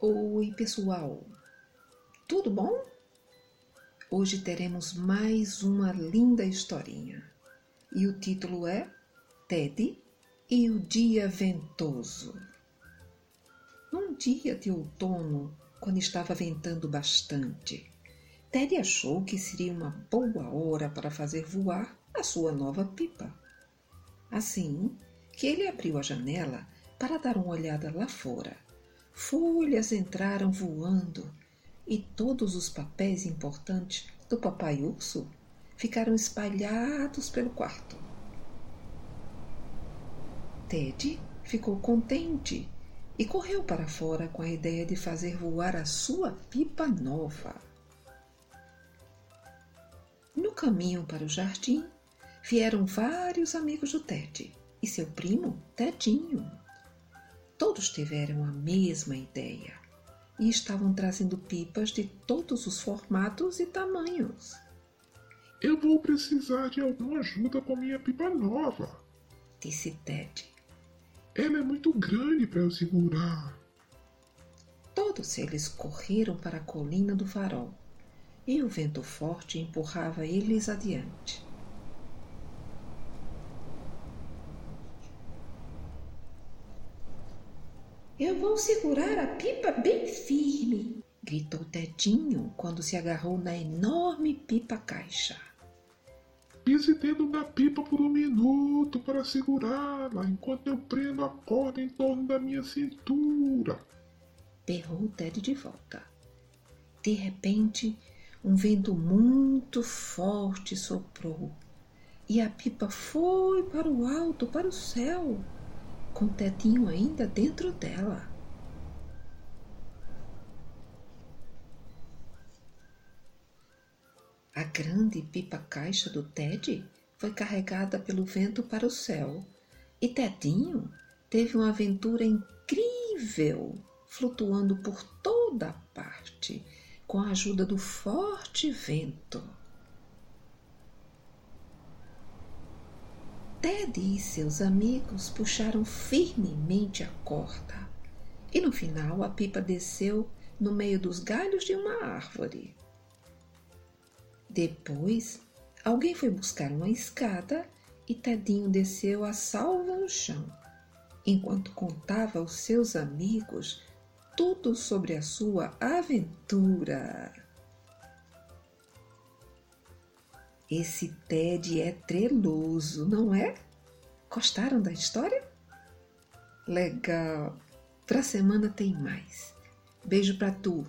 Oi, pessoal! Tudo bom? Hoje teremos mais uma linda historinha e o título é Ted e o Dia Ventoso. Num dia de outono, quando estava ventando bastante, Ted achou que seria uma boa hora para fazer voar a sua nova pipa. Assim que ele abriu a janela para dar uma olhada lá fora Folhas entraram voando e todos os papéis importantes do papai urso ficaram espalhados pelo quarto. Ted ficou contente e correu para fora com a ideia de fazer voar a sua pipa nova. No caminho para o jardim vieram vários amigos do Ted e seu primo Tedinho. Todos tiveram a mesma ideia e estavam trazendo pipas de todos os formatos e tamanhos. Eu vou precisar de alguma ajuda com minha pipa nova, disse Ted. Ela é muito grande para eu segurar. Todos eles correram para a colina do farol e o vento forte empurrava eles adiante. Eu vou segurar a pipa bem firme, gritou Tedinho quando se agarrou na enorme pipa caixa. Pise dentro da pipa por um minuto para segurá-la enquanto eu prendo a corda em torno da minha cintura. Berrou Ted de volta. De repente, um vento muito forte soprou e a pipa foi para o alto, para o céu com o tetinho ainda dentro dela. A grande pipa-caixa do Ted foi carregada pelo vento para o céu e Tedinho teve uma aventura incrível, flutuando por toda parte com a ajuda do forte vento. Ted e seus amigos puxaram firmemente a corda e no final a pipa desceu no meio dos galhos de uma árvore. Depois, alguém foi buscar uma escada e Tedinho desceu a salva no chão, enquanto contava aos seus amigos tudo sobre a sua aventura. Esse Ted é treloso, não é? Gostaram da história? Legal! Pra semana tem mais. Beijo pra tu!